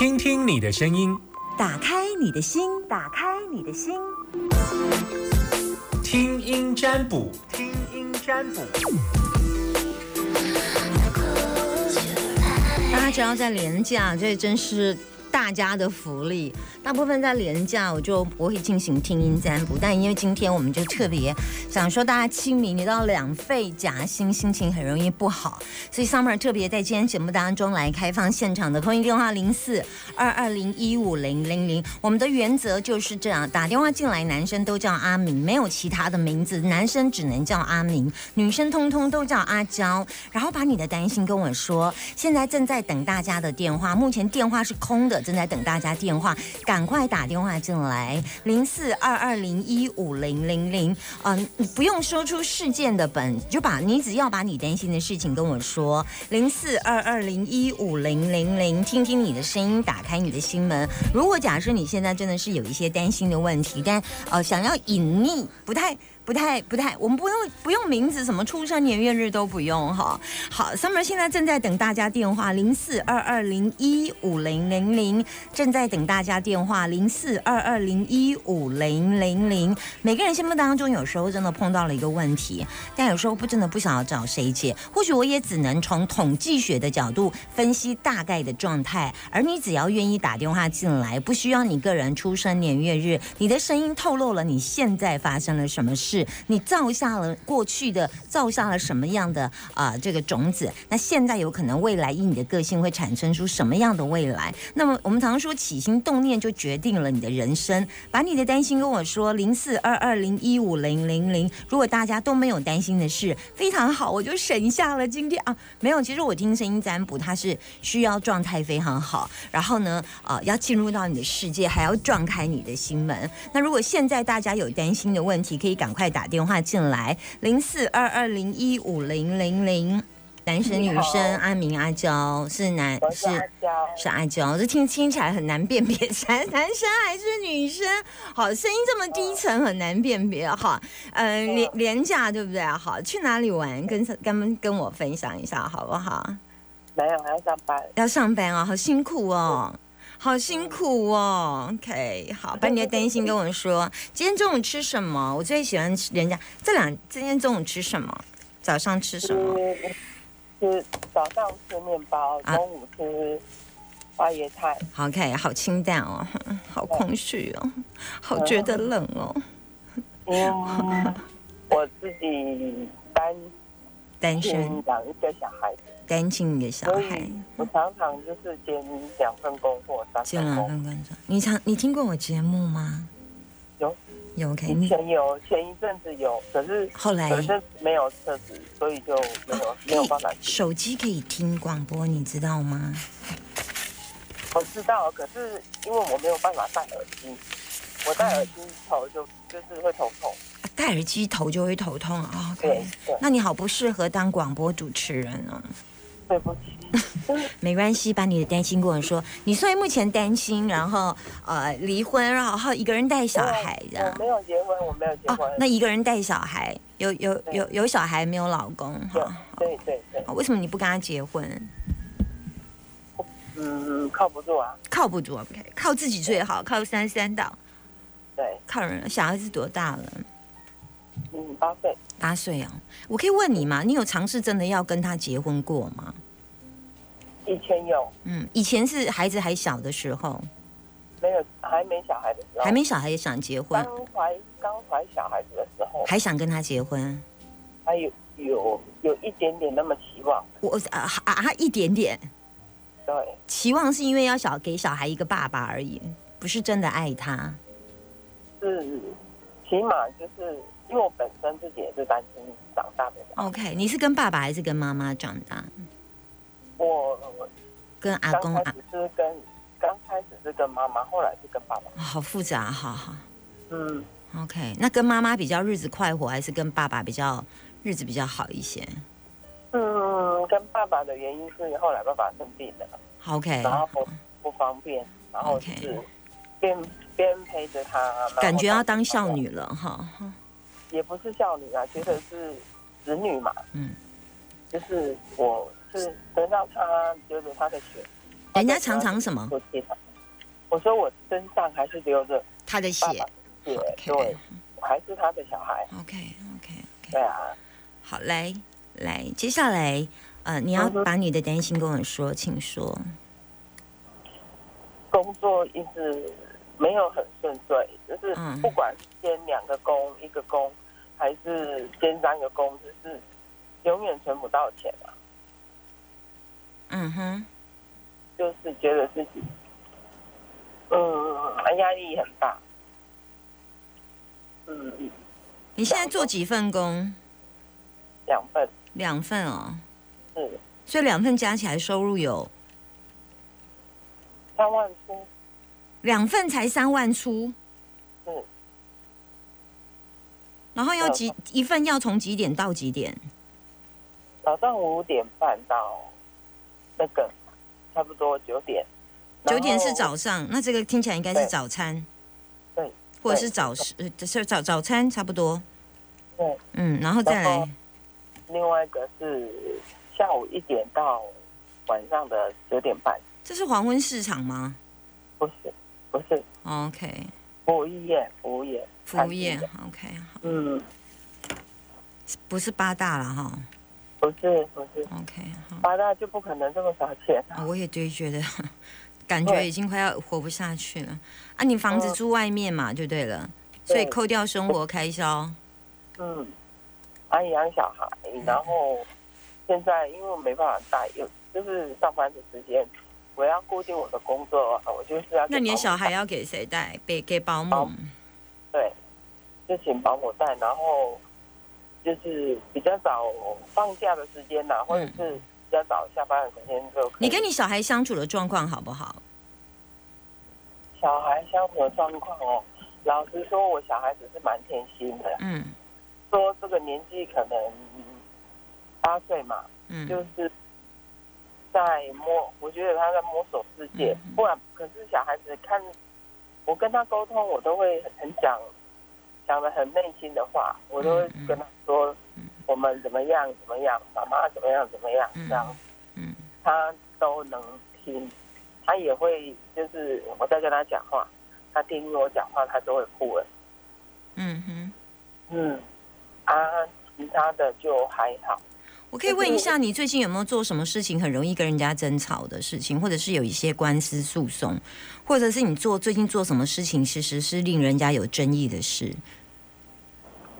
听听你的声音，打开你的心，打开你的心，听音占卜，听音占卜。大家只要在廉价，这真是大家的福利。大部分在廉价，我就不会进行听音占卜。但因为今天我们就特别想说，大家清明你到两肺夹心，心情很容易不好，所以 Summer 特别在今天节目当中来开放现场的空音电话零四二二零一五零零零。我们的原则就是这样，打电话进来，男生都叫阿明，没有其他的名字，男生只能叫阿明，女生通通都叫阿娇。然后把你的担心跟我说，现在正在等大家的电话，目前电话是空的，正在等大家电话。赶快打电话进来，零四二二零一五零零零。嗯，你不用说出事件的本，就把你只要把你担心的事情跟我说，零四二二零一五零零零，听听你的声音，打开你的心门。如果假设你现在真的是有一些担心的问题，但呃想要隐匿，不太。不太不太，我们不用不用名字，什么出生年月日都不用哈。好，Summer 现在正在等大家电话，零四二二零一五零零零，正在等大家电话，零四二二零一五零零零。每个人心目当中，有时候真的碰到了一个问题，但有时候不真的不想要找谁解，或许我也只能从统计学的角度分析大概的状态，而你只要愿意打电话进来，不需要你个人出生年月日，你的声音透露了你现在发生了什么事。你造下了过去的，造下了什么样的啊这个种子？那现在有可能未来以你的个性会产生出什么样的未来？那么我们常说起心动念就决定了你的人生。把你的担心跟我说，零四二二零一五零零零。如果大家都没有担心的事，非常好，我就省下了今天啊。没有，其实我听声音占卜，它是需要状态非常好，然后呢，啊，要进入到你的世界，还要撞开你的心门。那如果现在大家有担心的问题，可以赶快。打电话进来，零四二二零一五零零零，男生女生，阿明阿娇是男是是阿娇，这听听起来很难辨别，男男生还是女生？好，声音这么低沉，很难辨别。哈，嗯，廉廉价对不对？好，去哪里玩？跟跟跟我分享一下好不好？没有，还要上班。要上班啊，好辛苦哦。好辛苦哦，OK，好，把你的担心跟我说。今天中午吃什么？我最喜欢吃人家这两。今天中午吃什么？早上吃什么？吃早上吃面包，中午吃花椰菜。OK，好清淡哦，好空虚哦，好觉得冷哦。嗯，我自己单单身养一个小孩子。单亲一个小孩，我常常就是兼两份工作，兼两份工作。你常你听过我节目吗？有有，OK。以前有，前一阵子有，可是后来可是没有车子，所以就没有没有办法。手机可以听广播，你知道吗？我知道，可是因为我没有办法戴耳机，我戴耳机头就就是会头痛。戴耳机头就会头痛啊。对对。那你好，不适合当广播主持人哦。对不起，没关系，把你的担心跟我说。你所以目前担心，然后呃离婚，然后一个人带小孩这样。没有结婚，我没有结婚。那一个人带小孩，有有有有小孩没有老公哈？对对对。为什么你不跟他结婚？嗯，靠不住啊。靠不住，OK，靠自己最好，靠三三岛。对。靠人，小孩子多大了？嗯，八岁。八岁啊，我可以问你吗？你有尝试真的要跟他结婚过吗？以前有，嗯，以前是孩子还小的时候，没有，还没小孩的时候，还没小孩也想结婚，刚怀刚怀小孩子的时候，还想跟他结婚，还有有有一点点那么期望，我啊啊一点点，对，期望是因为要小给小孩一个爸爸而已，不是真的爱他，是起码就是。因为我本身自己也是单亲长大的。OK，你是跟爸爸还是跟妈妈长大？我跟阿公啊，是跟刚开始是跟妈妈，后来是跟爸爸。好复杂，好好。嗯，OK，那跟妈妈比较日子快活，还是跟爸爸比较日子比较好一些？嗯，跟爸爸的原因是后来爸爸生病了，OK，然后不不方便，然后是边边陪着他，感觉要当孝女了哈。也不是孝女啊，其实是子女嘛。嗯，就是我是得到他留着他的血，人家常常什么？我说我身上还是留着他的血对，我还是他的小孩，，OK OK OK，对啊。好，来来，接下来呃，你要把你的担心跟我说，请说。工作一直没有很顺遂，就是嗯。不管是兼两个工、一个工，还是兼三个工，就是永远存不到钱啊。嗯哼，就是觉得自己，嗯，压力很大。嗯，你现在做几份工？两份。两份哦，是。所以两份加起来收入有？三万出，两份才三万出，是然后要几一份要从几点到几点？早上五点半到那个差不多九点。九点是早上，那这个听起来应该是早餐，对，或者是早食，呃，是早早餐差不多。对，嗯，然后再来，另外一个是下午一点到晚上的九点半，这是黄昏市场吗？不是不是？OK，服务业，服务业，服务业，OK，嗯，不是八大了哈。不是不是，，OK，八大就不可能这么少钱我也对觉得，感觉已经快要活不下去了。啊，你房子嗯。住外面嘛，就对了，所以扣掉生活开销，嗯，还养小孩，然后现在因为我没办法带，有就是上班的时间，我要固定我的工作，我就是要那你小孩要给谁带？给给保姆保。对，就请保姆带，然后就是比较早放假的时间呐、或者是比较早下班的时间就可以。你跟你小孩相处的状况好不好？小孩相处的状况哦，老实说，我小孩子是蛮贴心的，嗯说这个年纪可能八岁嘛，嗯就是在摸，我觉得他在摸索世界。嗯不然，可是小孩子看我跟他沟通，我都会很很讲讲的很内心的话，我都会跟他说嗯我们怎么样怎么样，妈妈怎么样怎么样，嗯这样嗯他都能听。他也会就是我在跟他讲话，他听我讲话，他都会哭了。嗯哼。嗯，啊，其他的就还好。我可以问一下，你最近有没有做什么事情很容易跟人家争吵的事情，或者是有一些官司诉讼，或者是你做最近做什么事情，其实是令人家有争议的事？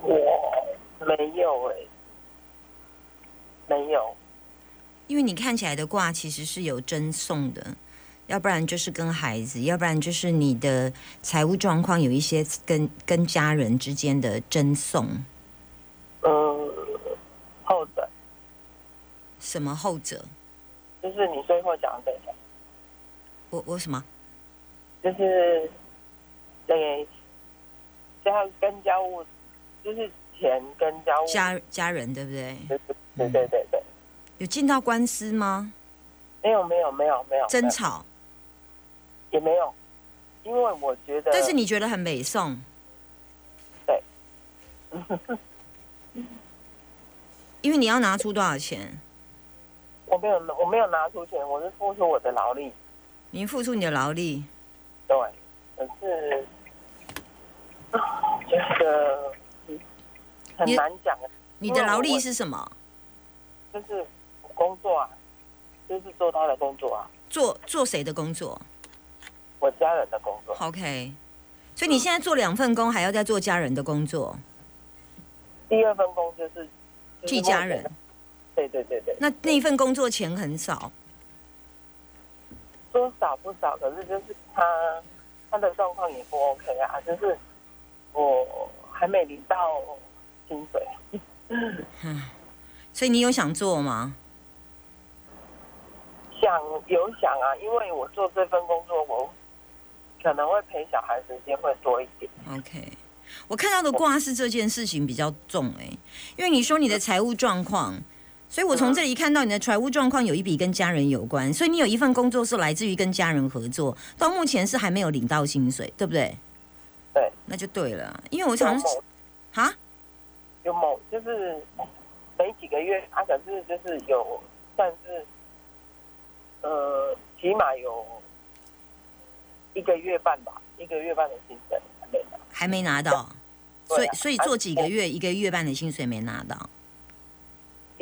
我没有哎、没有。因为你看起来的卦其实是有争讼的，要不然就是跟孩子，要不然就是你的财务状况有一些跟跟家人之间的争讼。嗯，后者什么后者？就是你最后讲的这个，我我什么？就是对家跟家务，就是钱跟家务，家家人对不对？对对对对对，有进到官司吗？没有没有没有没有争吵？也没有，因为我觉得，但是你觉得很美颂？对，因为你要拿出多少钱？我没有我没有拿出钱，我是付出我的劳力，你付出你的劳力，对，可是觉得嗯很难讲，你的劳力是什么？就是工作啊，就是做他的工作啊，做做谁的工作我家人的工作。？OK，所以你现在做两份工，还要再做家人的工作，第二份工就是就是替家人。对对对对，那那一份工作钱很少，说少不少，可是就是他他的状况也不 OK 啊，就是我还没领到薪水，所以你有想做吗？想有想啊，因为我做这份工作，我可能会陪小孩时间会多一点。OK，我看到的卦是这件事情比较重哎、因为你说你的财务状况，所以我从这里看到你的财务状况有一笔跟家人有关，所以你有一份工作是来自于跟家人合作，到目前是还没有领到薪水，对不对？对，那就对了，因为我有常某啊，有某就是没几个月，啊，可是就是有算是呃起码有一个月半吧，一个月半的薪水还没拿。还没拿到，所以所以做几个月，一个月半的薪水没拿到，一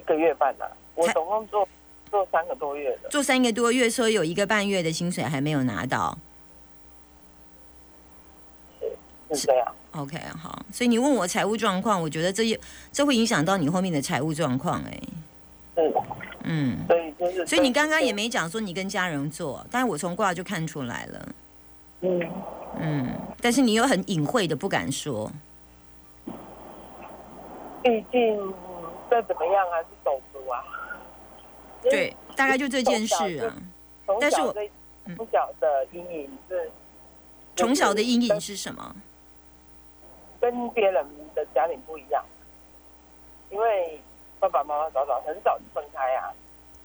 个月半呐、我总共做做三个多月的，做三个多月，说有一个半月的薪水还没有拿到。是这样。OK，好，所以你问我财务状况，我觉得这也这会影响到你后面的财务状况，哎，是，嗯，所以就是，所以你刚刚也没讲说你跟家人做，但是我从卦就看出来了，嗯，嗯，但是你又很隐晦的不敢说，毕竟再怎么样还是手足啊。对，大概就这件事啊，从但是我小对嗯从小的阴影是从小的阴影是什么？跟别人的家庭不一样，因为爸爸妈妈早早很早就分开啊，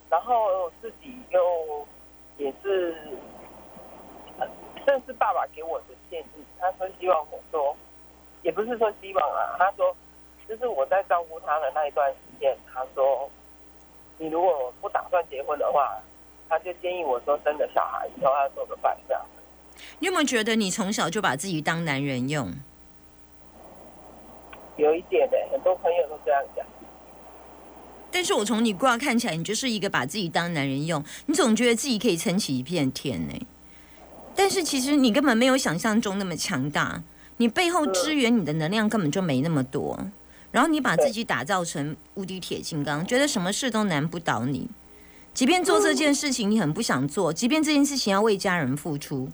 然后自己又也是，呃这是爸爸给我的建议，他说希望我说，也不是说希望啊，他说就是我在照顾他的那一段时间，他说你如果不打算结婚的话，他就建议我说生个小孩以后要做个伴这样。你有没有觉得你从小就把自己当男人用？有一点的、很多朋友都这样讲。但是我从你卦看起来，你就是一个把自己当男人用，你总觉得自己可以撑起一片天呢。但是其实你根本没有想象中那么强大，你背后支援你的能量根本就没那么多。然后你把自己打造成无敌铁金刚，觉得什么事都难不倒你。即便做这件事情你很不想做，即便这件事情要为家人付出，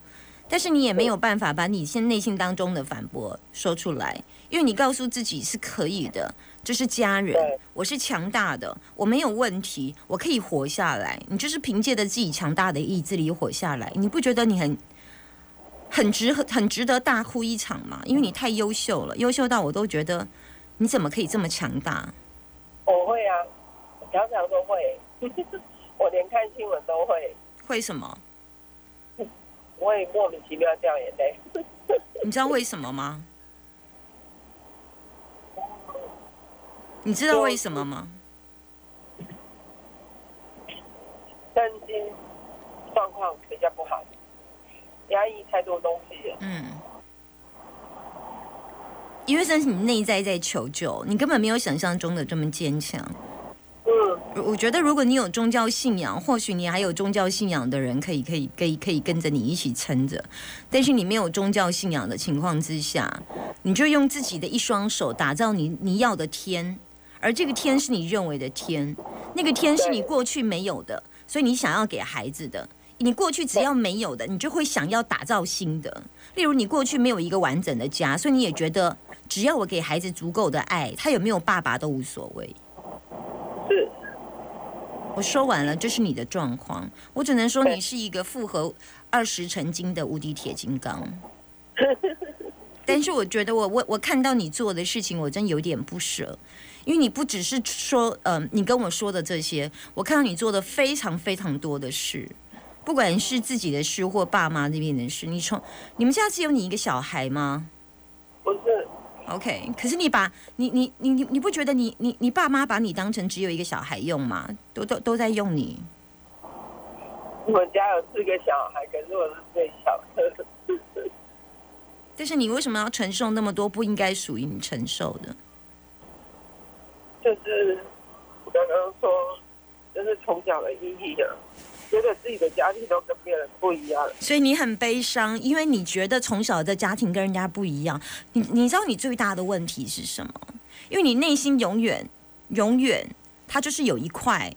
但是你也没有办法把你现内心当中的反驳说出来，因为你告诉自己是可以的，这是家人，我是强大的，我没有问题，我可以活下来。你就是凭借着自己强大的意志力活下来，你不觉得你很很值很值得大哭一场吗？因为你太优秀了，优秀到我都觉得你怎么可以这么强大？我会啊，我常常都会，我连看新闻都会，会什么？我也莫名其妙掉眼泪。你知道为什么吗？你知道为什么吗？身心状况比较不好，压抑太多东西了。嗯，因为这是你内在在求救，你根本没有想象中的这么坚强。嗯，我我觉得，如果你有宗教信仰，或许你还有宗教信仰的人可以可以可以可以跟着你一起撑着。但是你没有宗教信仰的情况之下，你就用自己的一双手打造你你要的天，而这个天是你认为的天，那个天是你过去没有的，所以你想要给孩子的。你过去只要没有的，你就会想要打造新的。例如，你过去没有一个完整的家，所以你也觉得只要我给孩子足够的爱，他有没有爸爸都无所谓。是，我说完了，这是你的状况。我只能说你是一个复合二十成金的无敌铁金刚。但是我觉得我我我看到你做的事情，我真有点不舍，因为你不只是说，呃，你跟我说的这些，我看到你做的非常非常多的事，不管是自己的事或爸妈那边的事。你从你们家只有你一个小孩吗？？OK，可是你把你你你你你不觉得你你你爸妈把你当成只有一个小孩用吗？都都都在用你。我们家有四个小孩，可是我是最小的。但是你为什么要承受那么多不应该属于你承受的？就是我刚刚说，就是从小的意义啊，觉得自己的家庭都跟别人不一样了。所以你很悲伤，因为你觉得从小的家庭跟人家不一样。你你知道你最大的问题是什么？因为你内心永远永远，它就是有一块，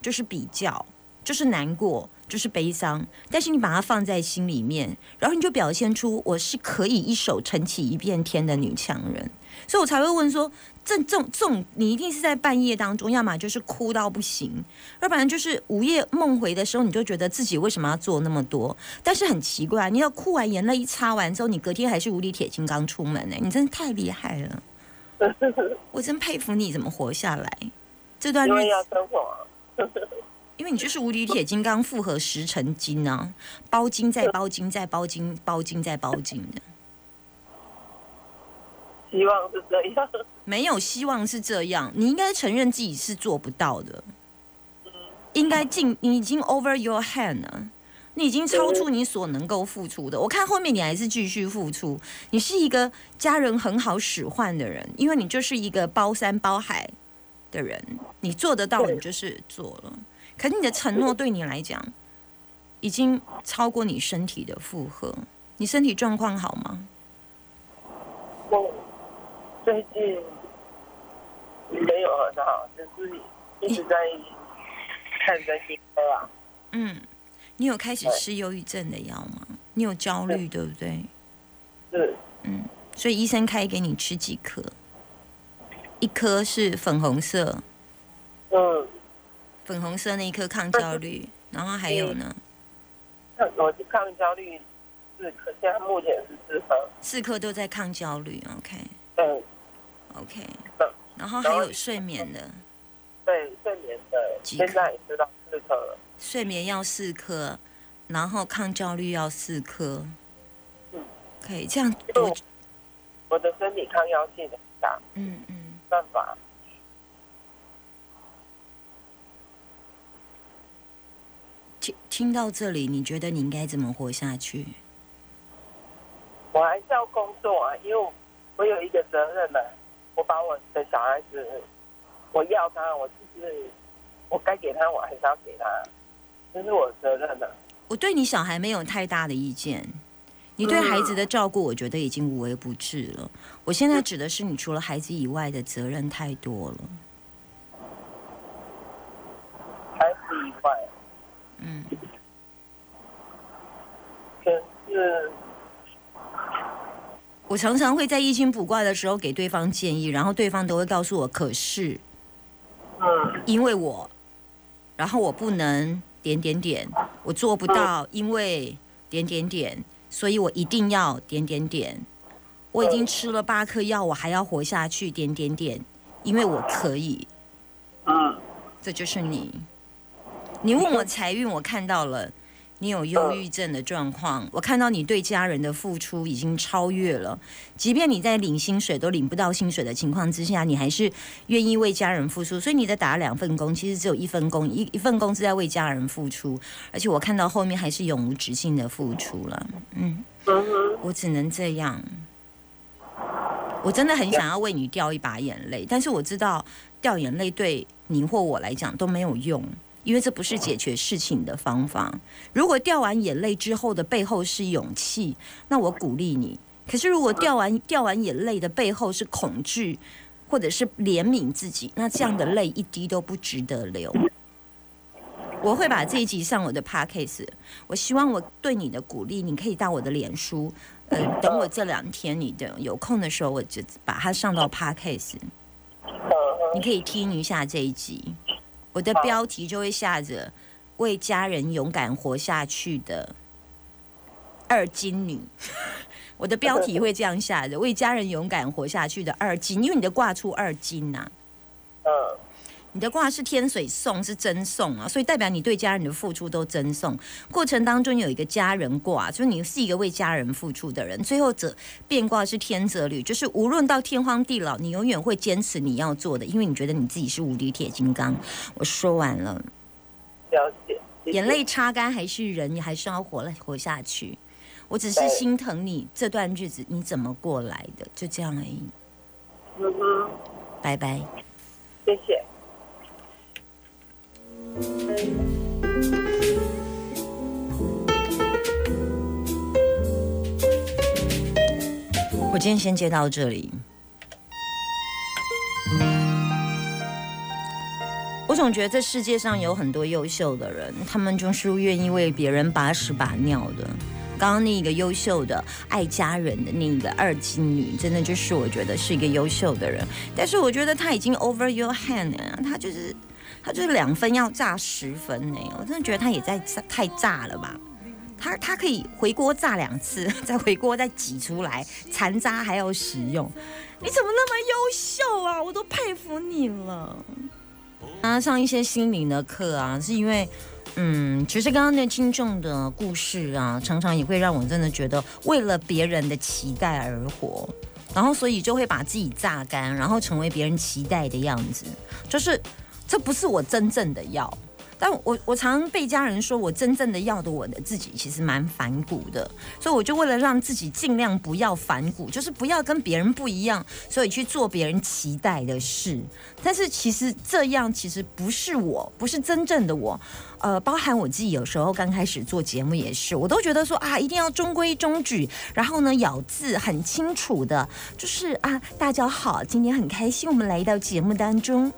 就是比较，就是难过，就是悲伤。但是你把它放在心里面，然后你就表现出我是可以一手撑起一片天的女强人。所以我才会问说，这这种这种，你一定是在半夜当中，要么就是哭到不行，要不然就是午夜梦回的时候，你就觉得自己为什么要做那么多？但是很奇怪，你要哭完眼泪一擦完之后，你隔天还是无敌铁金刚出门呢、你真的太厉害了，我真佩服你怎么活下来。这段日因为要子，生活啊，因为你就是无敌铁金刚复合十成金啊，包金再包金再包金，包金再包金的。希望是这样。没有希望是这样，你应该承认自己是做不到的，应该尽你已经 over your hand 了。你已经超出你所能够付出的。我看后面你还是继续付出，你是一个家人很好使唤的人，因为你就是一个包山包海的人，你做得到，你就是做了。可是你的承诺对你来讲，已经超过你身体的负荷。你身体状况好吗？我最近没有很好，就是一直在看身心科啊。嗯，你有开始吃忧郁症的药吗？你有焦虑，对不对？是，嗯，所以医生开给你吃几颗？一颗是粉红色，嗯，粉红色那一颗抗焦虑，然后还有呢，看我是抗焦虑四颗，现在目前是四颗。四颗都在抗焦虑，OK 嗯，OK 嗯。然后还有睡眠的，对，睡眠的现在也知道四颗了。睡眠要四颗，然后抗焦虑要四颗嗯，可以这样多我我的身体抗药性很大，嗯嗯。没办法。听听到这里，你觉得你应该怎么活下去？我还是要工作啊，因为我我有一个责任呢、我把我的小孩子，我要他，我就是我该给他，我还是要给他，这是我的责任呢、我对你小孩没有太大的意见，你对孩子的照顾，我觉得已经无微不至了。我现在指的是你除了孩子以外的责任太多了。孩子以外，嗯，可是我常常会在易经卜卦的时候给对方建议，然后对方都会告诉我，可是嗯因为我，然后我不能点点点，我做不到，因为点点点，所以我一定要点点点。我已经吃了八颗药，我还要活下去，点点点，因为我可以。嗯这就是你。你问我财运，我看到了你有忧郁症的状况，我看到你对家人的付出已经超越了。即便你在领薪水都领不到薪水的情况之下，你还是愿意为家人付出。所以你在打两份工，其实只有一份工，一一份工是在为家人付出，而且我看到后面还是永无止境的付出了。嗯，我只能这样。我真的很想要为你掉一把眼泪，但是我知道掉眼泪对你或我来讲都没有用，因为这不是解决事情的方法。如果掉完眼泪之后的背后是勇气，那我鼓励你。可是如果掉完掉完眼泪的背后是恐惧，或者是怜悯自己，那这样的泪一滴都不值得流。我会把这一集上我的 podcast，我希望我对你的鼓励，你可以到我的脸书，呃，等我这两天你的有空的时候，我就把它上到 podcast，嗯哼，你可以听一下这一集。我的标题就会下着“为家人勇敢活下去的二金女 ”，我的标题会这样下着“为家人勇敢活下去的二金”，因为你的挂出二金呐、嗯你的卦是天水送，是真送啊，所以代表你对家人的付出都真送。过程当中有一个家人卦，就是你是一个为家人付出的人。最后者变卦是天泽履，就是无论到天荒地老，你永远会坚持你要做的，因为你觉得你自己是无敌铁金刚。我说完了，了解。眼泪擦干还是人，你还是要活了活下去。我只是心疼你这段日子你怎么过来的，就这样而已。嗯哼，拜拜。谢谢。我今天先接到这里。我总觉得这世界上有很多优秀的人，他们就是愿意为别人把屎把尿的。刚刚那一个优秀的爱家人的那一个二金女，真的就是我觉得是一个优秀的人。但是我觉得她已经 over your hand 了，她就是他就是两分要炸十分呢。我真的觉得他也在炸太炸了吧。他他可以回锅炸两次，再回锅再挤出来，残渣还要食用。你怎么那么优秀啊？我都佩服你了。啊，上一些心灵的课啊，是因为，嗯，其实刚刚那听众的故事啊，常常也会让我真的觉得为了别人的期待而活，然后所以就会把自己榨干，然后成为别人期待的样子，就是这不是我真正的要。但我我常被家人说我真正的要的我的自己其实蛮反骨的，所以我就为了让自己尽量不要反骨，就是不要跟别人不一样，所以去做别人期待的事。但是其实这样其实不是我，不是真正的我。呃，包含我自己有时候刚开始做节目也是，我都觉得说啊，一定要中规中矩，然后呢咬字很清楚的，就是啊，大家好，今天很开心我们来到节目当中。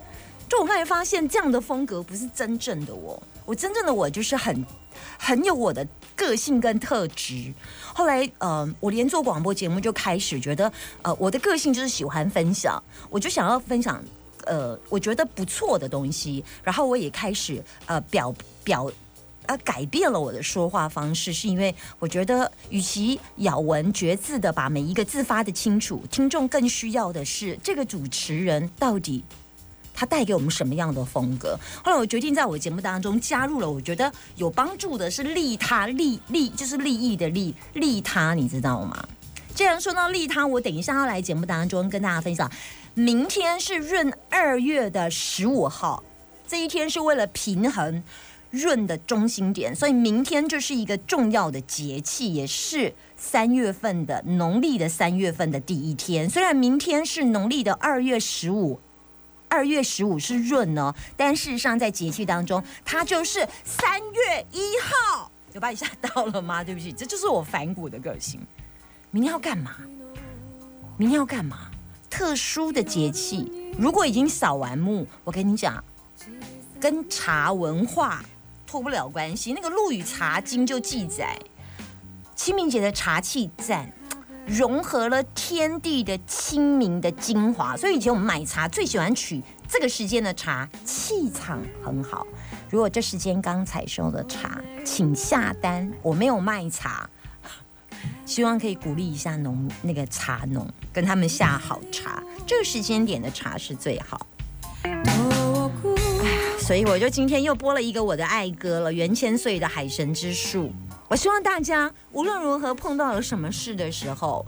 就我后来发现，这样的风格不是真正的我。我真正的我就是很很有我的个性跟特质。后来，呃，我连做广播节目就开始觉得，呃，我的个性就是喜欢分享，我就想要分享，呃，我觉得不错的东西。然后我也开始，呃，表表，呃，改变了我的说话方式，是因为我觉得，与其咬文嚼字的把每一个字发的清楚，听众更需要的是这个主持人到底。它带给我们什么样的风格？后来我决定在我节目当中加入了，我觉得有帮助的是利他利利，就是利益的利利他，你知道吗？既然说到利他，我等一下要来节目当中跟大家分享。明天是闰二月的十五号，这一天是为了平衡闰的中心点，所以明天就是一个重要的节气，也是三月份的农历的三月份的第一天。虽然明天是农历的二月十五。二月十五是闰呢，但事实上在节气当中，它就是三月一号。有把你吓到了吗？对不起，这就是我反骨的个性。明天要干嘛？明天要干嘛？特殊的节气，如果已经扫完墓，我跟你讲，跟茶文化脱不了关系。那个《陆羽茶经》就记载，清明节的茶气赞。融合了天地的清明的精华，所以以前我们买茶最喜欢取这个时间的茶，气场很好。如果这时间刚采收的茶，请下单。我没有卖茶，希望可以鼓励一下农那个茶农，跟他们下好茶。这个时间点的茶是最好。哎呀所以我就今天又播了一个我的爱歌了，袁千岁的《海神之树》。我希望大家无论如何碰到了什么事的时候，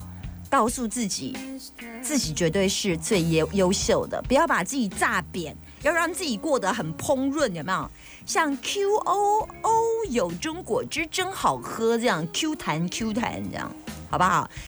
告诉自己，自己绝对是最优优秀的，不要把自己炸扁，要让自己过得很烹润，有没有？像 Q O O 有中果汁真好喝这样 Q 弹 Q 弹这样，好不好？